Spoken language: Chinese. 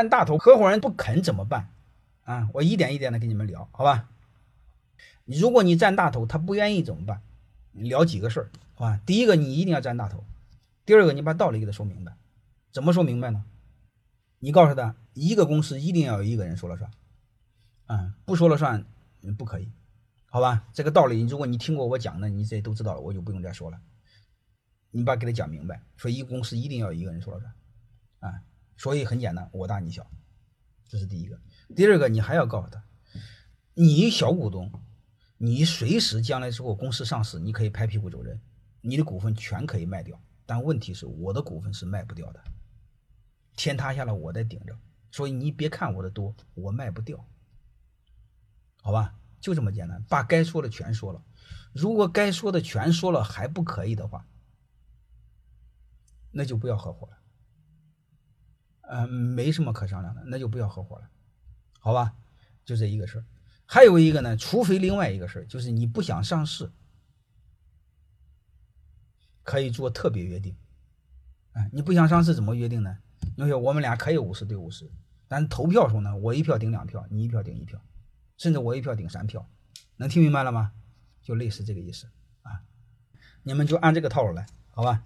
占大头，合伙人不肯怎么办？啊，我一点一点的跟你们聊，好吧？如果你占大头，他不愿意怎么办？聊几个事儿，好吧？第一个，你一定要占大头；第二个，你把道理给他说明白。怎么说明白呢？你告诉他，一个公司一定要有一个人说了算，啊，不说了算不可以，好吧？这个道理，如果你听过我讲的，你这都知道了，我就不用再说了。你把给他讲明白，说一个公司一定要有一个人说了算，啊，所以很简单，我大你小，这是第一个。第二个，你还要告诉他，你小股东。你随时将来之后公司上市，你可以拍屁股走人，你的股份全可以卖掉。但问题是我的股份是卖不掉的，天塌下来我在顶着，所以你别看我的多，我卖不掉，好吧？就这么简单，把该说的全说了。如果该说的全说了还不可以的话，那就不要合伙了。嗯，没什么可商量的，那就不要合伙了，好吧？就这一个事儿。还有一个呢，除非另外一个事儿，就是你不想上市，可以做特别约定。哎，你不想上市怎么约定呢？你说我们俩可以五十对五十，但投票时候呢，我一票顶两票，你一票顶一票，甚至我一票顶三票，能听明白了吗？就类似这个意思啊。你们就按这个套路来，好吧？